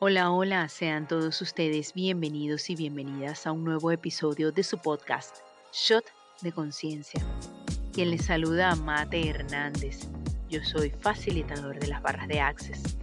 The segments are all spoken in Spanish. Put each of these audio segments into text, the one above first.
Hola, hola, sean todos ustedes bienvenidos y bienvenidas a un nuevo episodio de su podcast, Shot de Conciencia. Quien les saluda a Mate Hernández. Yo soy facilitador de las barras de Access,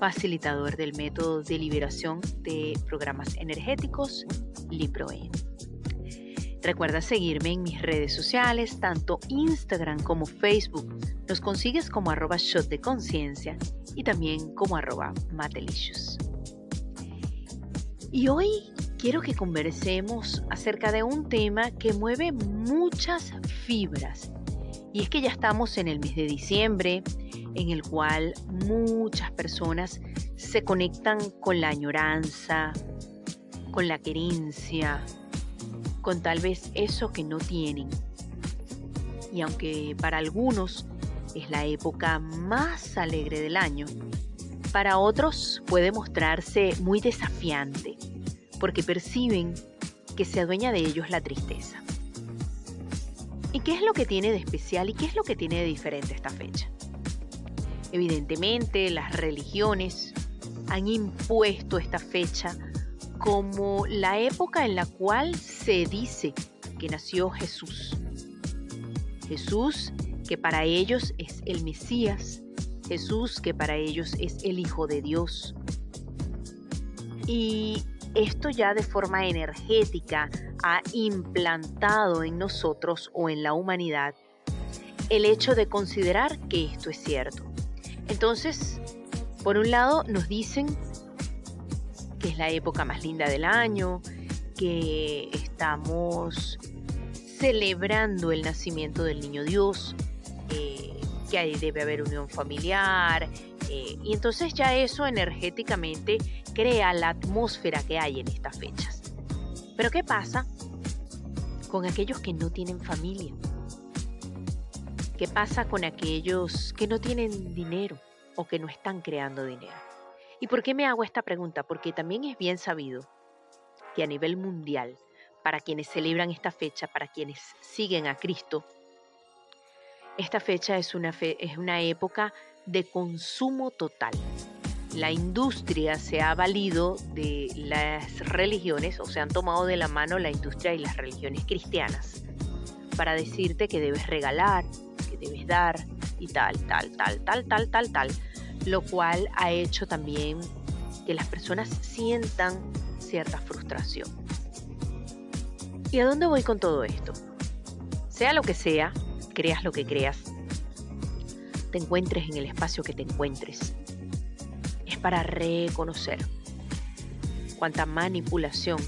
facilitador del método de liberación de programas energéticos LiproE. Recuerda seguirme en mis redes sociales, tanto Instagram como Facebook. Nos consigues como arroba shot de conciencia y también como arroba matelicious. Y hoy quiero que conversemos acerca de un tema que mueve muchas fibras. Y es que ya estamos en el mes de diciembre, en el cual muchas personas se conectan con la añoranza, con la querencia, con tal vez eso que no tienen. Y aunque para algunos es la época más alegre del año, para otros puede mostrarse muy desafiante, porque perciben que se adueña de ellos la tristeza. ¿Y qué es lo que tiene de especial y qué es lo que tiene de diferente esta fecha? Evidentemente, las religiones han impuesto esta fecha como la época en la cual se dice que nació Jesús. Jesús que para ellos es el Mesías, Jesús que para ellos es el Hijo de Dios. Y esto ya de forma energética ha implantado en nosotros o en la humanidad el hecho de considerar que esto es cierto. Entonces, por un lado nos dicen es la época más linda del año, que estamos celebrando el nacimiento del niño Dios, eh, que ahí debe haber unión familiar, eh, y entonces ya eso energéticamente crea la atmósfera que hay en estas fechas. Pero ¿qué pasa con aquellos que no tienen familia? ¿Qué pasa con aquellos que no tienen dinero o que no están creando dinero? ¿Y por qué me hago esta pregunta? Porque también es bien sabido que a nivel mundial, para quienes celebran esta fecha, para quienes siguen a Cristo, esta fecha es una, es una época de consumo total. La industria se ha valido de las religiones, o se han tomado de la mano la industria y las religiones cristianas, para decirte que debes regalar, que debes dar y tal, tal, tal, tal, tal, tal, tal lo cual ha hecho también que las personas sientan cierta frustración. ¿Y a dónde voy con todo esto? Sea lo que sea, creas lo que creas, te encuentres en el espacio que te encuentres, es para reconocer cuánta manipulación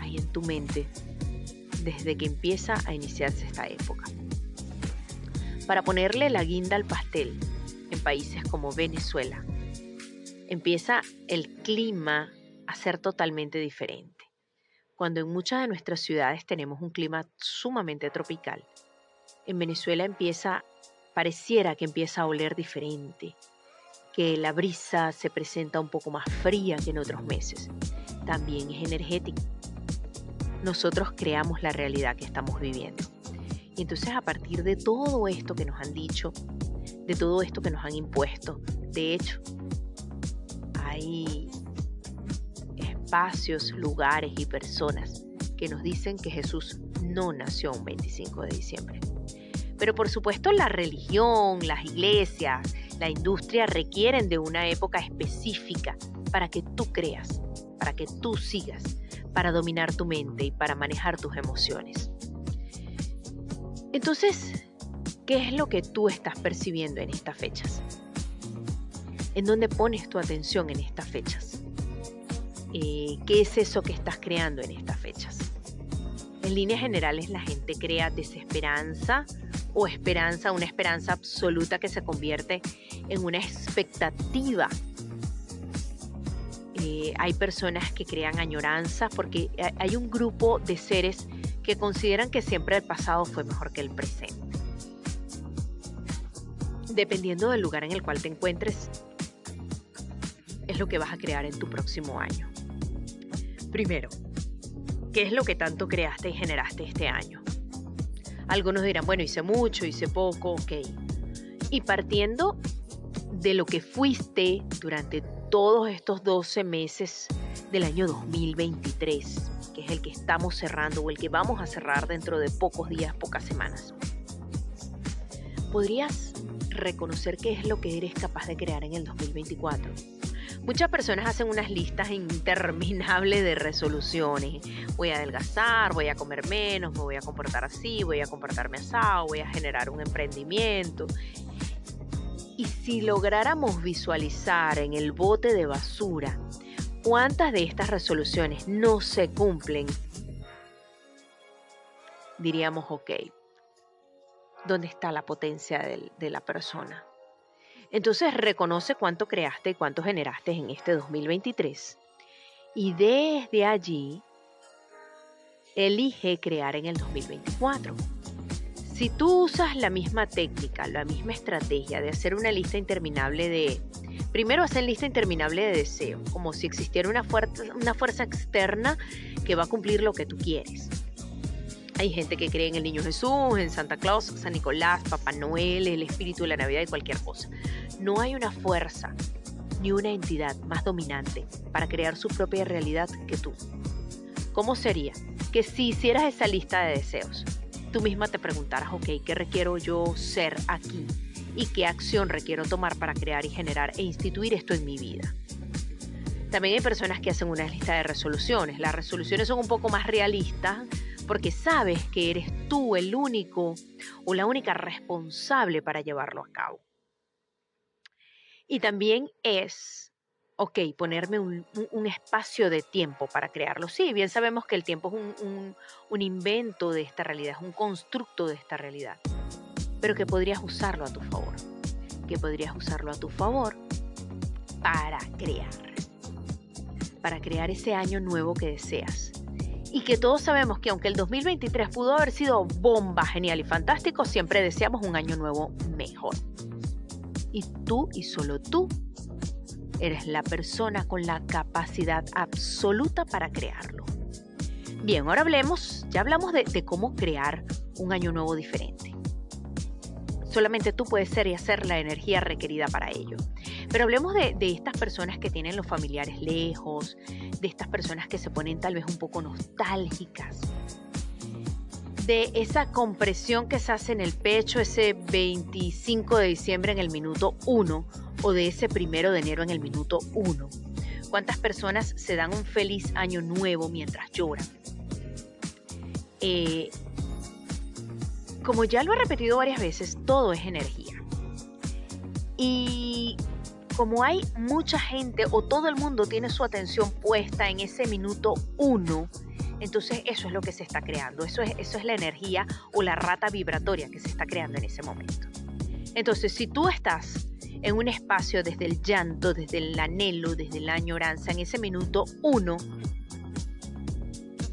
hay en tu mente desde que empieza a iniciarse esta época. Para ponerle la guinda al pastel, en países como Venezuela, empieza el clima a ser totalmente diferente. Cuando en muchas de nuestras ciudades tenemos un clima sumamente tropical, en Venezuela empieza, pareciera que empieza a oler diferente, que la brisa se presenta un poco más fría que en otros meses. También es energético. Nosotros creamos la realidad que estamos viviendo. Y entonces a partir de todo esto que nos han dicho, de todo esto que nos han impuesto. De hecho, hay espacios, lugares y personas que nos dicen que Jesús no nació un 25 de diciembre. Pero por supuesto la religión, las iglesias, la industria requieren de una época específica para que tú creas, para que tú sigas, para dominar tu mente y para manejar tus emociones. Entonces, ¿Qué es lo que tú estás percibiendo en estas fechas? ¿En dónde pones tu atención en estas fechas? Eh, ¿Qué es eso que estás creando en estas fechas? En líneas generales la gente crea desesperanza o esperanza, una esperanza absoluta que se convierte en una expectativa. Eh, hay personas que crean añoranza porque hay un grupo de seres que consideran que siempre el pasado fue mejor que el presente dependiendo del lugar en el cual te encuentres, es lo que vas a crear en tu próximo año. Primero, ¿qué es lo que tanto creaste y generaste este año? Algunos dirán, bueno, hice mucho, hice poco, ok. Y partiendo de lo que fuiste durante todos estos 12 meses del año 2023, que es el que estamos cerrando o el que vamos a cerrar dentro de pocos días, pocas semanas. ¿Podrías reconocer qué es lo que eres capaz de crear en el 2024? Muchas personas hacen unas listas interminables de resoluciones. Voy a adelgazar, voy a comer menos, me voy a comportar así, voy a comportarme asado, voy a generar un emprendimiento. Y si lográramos visualizar en el bote de basura cuántas de estas resoluciones no se cumplen, diríamos, ok, ¿dónde está la potencia de, la persona? Entonces reconoce cuánto creaste y cuánto generaste en este 2023. Y desde allí, elige crear en el 2024. Si tú usas la misma técnica, la misma estrategia de hacer una lista interminable de... Primero hacer lista interminable de deseos, como si existiera una fuerza externa que va a cumplir lo que tú quieres. Hay gente que cree en el Niño Jesús, en Santa Claus, San Nicolás, Papá Noel, el espíritu de la Navidad y cualquier cosa. No hay una fuerza ni una entidad más dominante para crear su propia realidad que tú. ¿Cómo sería que si hicieras esa lista de deseos, tú misma te preguntaras, ok, ¿qué requiero yo ser aquí? ¿Y qué acción requiero tomar para crear y generar e instituir esto en mi vida? También hay personas que hacen una lista de resoluciones. Las resoluciones son un poco más realistas porque sabes que eres tú el único o la única responsable para llevarlo a cabo. Y también es, ok, ponerme un, espacio de tiempo para crearlo. Sí, bien sabemos que el tiempo es un, un invento de esta realidad, es un constructo de esta realidad, pero que podrías usarlo a tu favor, que podrías usarlo a tu favor para crear, para crear ese año nuevo que deseas y que todos sabemos que aunque el 2023 pudo haber sido bomba, genial y fantástico, siempre deseamos un año nuevo mejor. Y tú y solo tú eres la persona con la capacidad absoluta para crearlo. Bien, ahora hablemos, ya hablamos de, de cómo crear un año nuevo diferente. Solamente tú puedes ser y hacer la energía requerida para ello. Pero hablemos de, estas personas que tienen los familiares lejos, de estas personas que se ponen tal vez un poco nostálgicas, de esa compresión que se hace en el pecho ese 25 de diciembre en el minuto 1 o de ese primero de enero en el minuto 1. ¿Cuántas personas se dan un feliz año nuevo mientras lloran? Eh, como ya lo he repetido varias veces, todo es energía. Y como hay mucha gente o todo el mundo tiene su atención puesta en ese minuto uno, entonces eso es lo que se está creando, eso es, eso es la energía o la rata vibratoria que se está creando en ese momento. Entonces, si tú estás en un espacio desde el llanto, desde el anhelo, desde la añoranza, en ese minuto uno,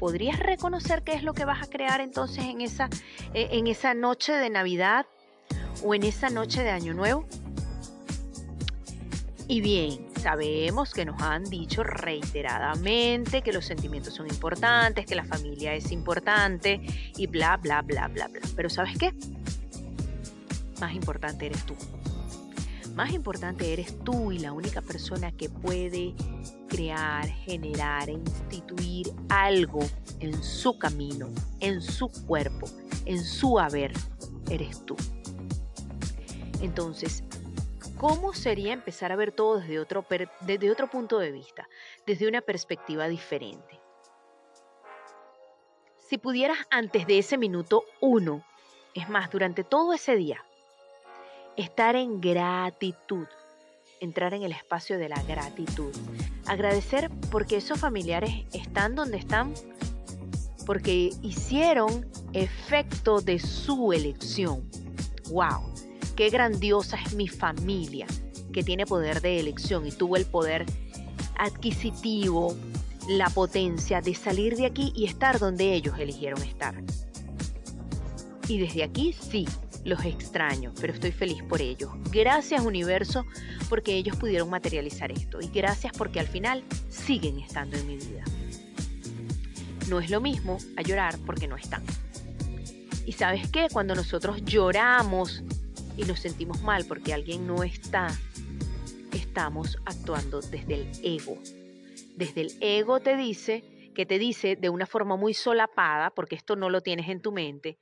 ¿podrías reconocer qué es lo que vas a crear entonces en esa, en esa noche de Navidad o en esa noche de Año Nuevo? Y bien, sabemos que nos han dicho reiteradamente que los sentimientos son importantes, que la familia es importante y bla, bla, bla, bla, bla. Pero ¿sabes qué? Más importante eres tú. Más importante eres tú y la única persona que puede crear, generar e instituir algo en su camino, en su cuerpo, en su haber, eres tú. Entonces, ¿Cómo sería empezar a ver todo desde otro, desde otro punto de vista, desde una perspectiva diferente? Si pudieras antes de ese minuto uno, es más, durante todo ese día, estar en gratitud, entrar en el espacio de la gratitud, agradecer porque esos familiares están donde están, porque hicieron efecto de su elección. ¡Wow! Qué grandiosa es mi familia, que tiene poder de elección y tuvo el poder adquisitivo, la potencia de salir de aquí y estar donde ellos eligieron estar. Y desde aquí sí, los extraño, pero estoy feliz por ellos. Gracias universo porque ellos pudieron materializar esto y gracias porque al final siguen estando en mi vida. No es lo mismo a llorar porque no están. Y sabes qué, cuando nosotros lloramos y nos sentimos mal porque alguien no está, estamos actuando desde el ego. Desde el ego te dice, que te dice de una forma muy solapada, porque esto no lo tienes en tu mente,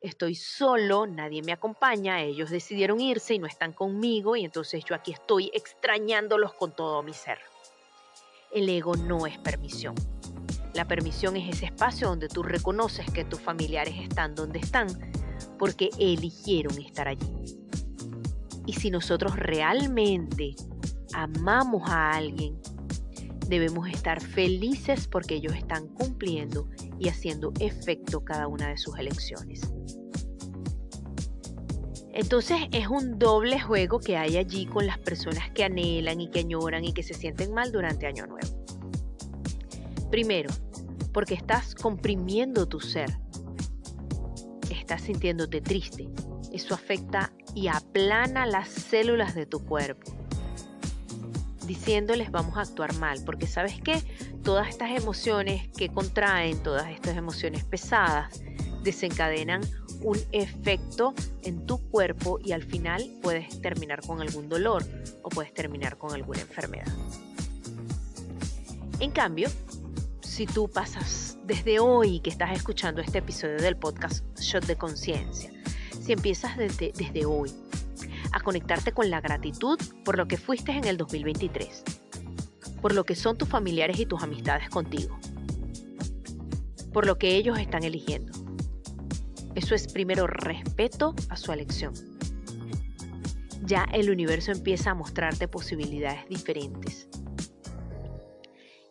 estoy solo, nadie me acompaña, ellos decidieron irse y no están conmigo y entonces yo aquí estoy extrañándolos con todo mi ser. El ego no es permisión. La permisión es ese espacio donde tú reconoces que tus familiares están donde están porque eligieron estar allí. Y si nosotros realmente amamos a alguien, debemos estar felices porque ellos están cumpliendo y haciendo efecto cada una de sus elecciones. Entonces es un doble juego que hay allí con las personas que anhelan y que añoran y que se sienten mal durante Año Nuevo. Primero, porque estás comprimiendo tu ser. Estás sintiéndote triste. Eso afecta y aplana las células de tu cuerpo diciéndoles vamos a actuar mal, porque sabes qué, todas estas emociones que contraen, todas estas emociones pesadas, desencadenan un efecto en tu cuerpo y al final puedes terminar con algún dolor o puedes terminar con alguna enfermedad. En cambio, si tú pasas desde hoy que estás escuchando este episodio del podcast Shot de Conciencia, si empiezas desde, desde hoy a conectarte con la gratitud por lo que fuiste en el 2023, por lo que son tus familiares y tus amistades contigo, por lo que ellos están eligiendo. Eso es primero respeto a su elección. Ya el universo empieza a mostrarte posibilidades diferentes.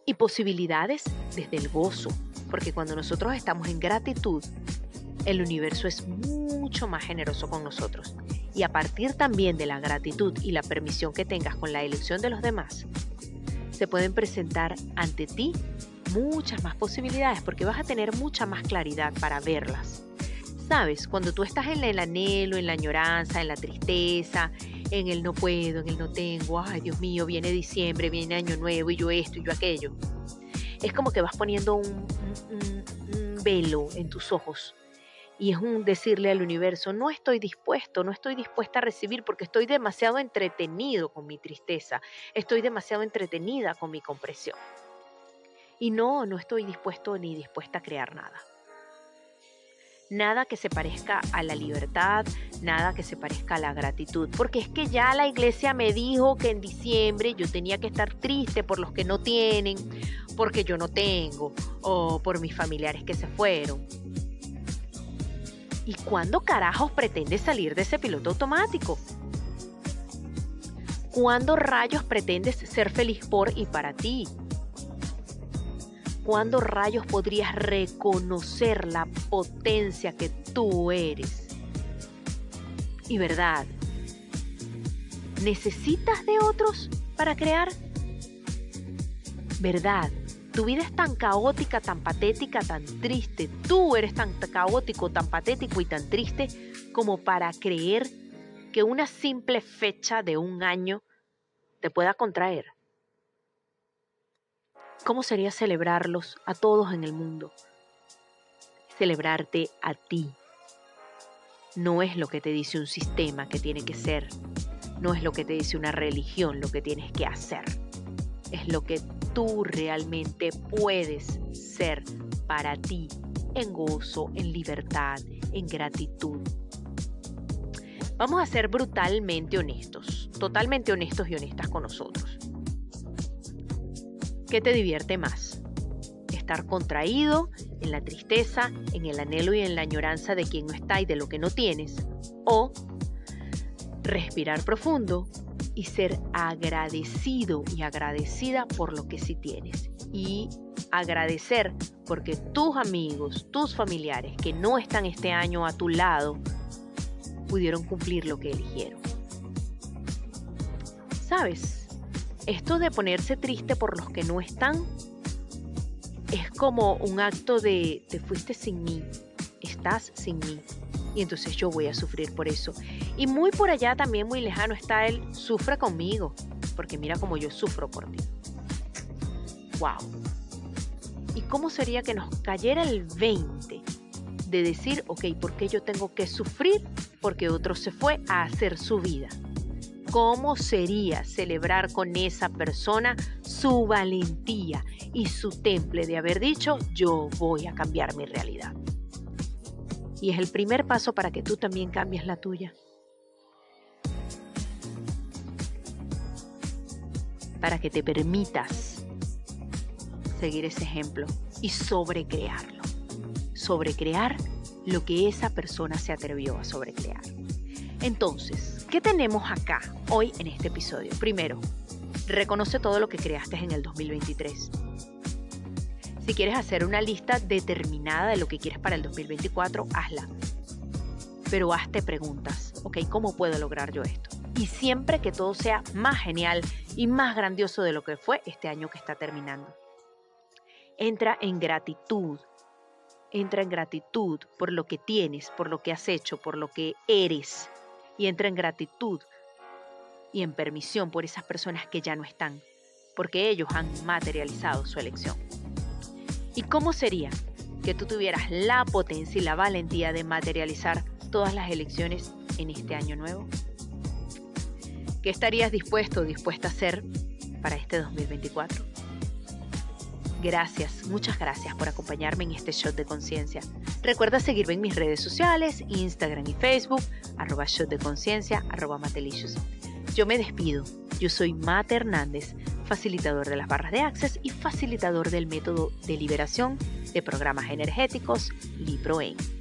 Y posibilidades desde el gozo, porque cuando nosotros estamos en gratitud, el universo es mucho más generoso con nosotros y a partir también de la gratitud y la permisión que tengas con la elección de los demás, se pueden presentar ante ti muchas más posibilidades porque vas a tener mucha más claridad para verlas. Sabes, cuando tú estás en el anhelo, en la añoranza, en la tristeza, en el no puedo, en el no tengo, ay Dios mío, viene diciembre, viene año nuevo y yo esto y yo aquello. Es como que vas poniendo un, un velo en tus ojos y es un decirle al universo, no estoy dispuesto, no estoy dispuesta a recibir porque estoy demasiado entretenido con mi tristeza, estoy demasiado entretenida con mi compresión. Y no, no estoy dispuesto ni dispuesta a crear nada. Nada que se parezca a la libertad, nada que se parezca a la gratitud, porque es que ya la iglesia me dijo que en diciembre yo tenía que estar triste por los que no tienen, porque yo no tengo, o por mis familiares que se fueron. ¿Y cuándo carajos pretendes salir de ese piloto automático? ¿Cuándo rayos pretendes ser feliz por y para ti? ¿Cuándo rayos podrías reconocer la potencia que tú eres? Y verdad, ¿necesitas de otros para crear? ¿Verdad? Tu vida es tan caótica, tan patética, tan triste. Tú eres tan caótico, tan patético y tan triste como para creer que una simple fecha de un año te pueda contraer. ¿Cómo sería celebrarlos a todos en el mundo? Celebrarte a ti. No es lo que te dice un sistema que tiene que ser. No es lo que te dice una religión lo que tienes que hacer. Es lo que tú realmente puedes ser para ti en gozo, en libertad, en gratitud. Vamos a ser brutalmente honestos, totalmente honestos y honestas con nosotros. ¿Qué te divierte más? ¿Estar contraído en la tristeza, en el anhelo y en la añoranza de quien no está y de lo que no tienes? ¿O respirar profundo, y ser agradecido y agradecida por lo que sí tienes. Y agradecer porque tus amigos, tus familiares que no están este año a tu lado, pudieron cumplir lo que eligieron. ¿Sabes? Esto de ponerse triste por los que no están es como un acto de te fuiste sin mí, estás sin mí, y entonces yo voy a sufrir por eso. Y muy por allá, también muy lejano, está él, sufre conmigo, porque mira cómo yo sufro por ti. ¡Wow! ¿Y cómo sería que nos cayera el 20 de decir, ok, ¿por qué yo tengo que sufrir? Porque otro se fue a hacer su vida. ¿Cómo sería celebrar con esa persona su valentía y su temple de haber dicho, yo voy a cambiar mi realidad? Y es el primer paso para que tú también cambies la tuya. Para que te permitas seguir ese ejemplo y sobrecrearlo. Sobrecrear lo que esa persona se atrevió a sobrecrear. Entonces, ¿qué tenemos acá hoy en este episodio? Primero, reconoce todo lo que creaste en el 2023. Si quieres hacer una lista determinada de lo que quieres para el 2024, hazla. Pero hazte preguntas, ¿ok? ¿Cómo puedo lograr yo esto? Y siempre que todo sea más genial y más grandioso de lo que fue este año que está terminando. Entra en gratitud. Entra en gratitud por lo que tienes, por lo que has hecho, por lo que eres y entra en gratitud y en permisión por esas personas que ya no están, porque ellos han materializado su elección. ¿Y cómo sería que tú tuvieras la potencia y la valentía de materializar todas las elecciones en este año nuevo? ¿Qué estarías dispuesto o dispuesta a hacer para este 2024? Gracias, muchas gracias por acompañarme en este shot de conciencia. Recuerda seguirme en mis redes sociales, Instagram y Facebook, arroba shot de conciencia, arroba matelicious. Yo me despido. Yo soy Mate Hernández, facilitador de las barras de Access y facilitador del método de liberación de programas energéticos LiproEn.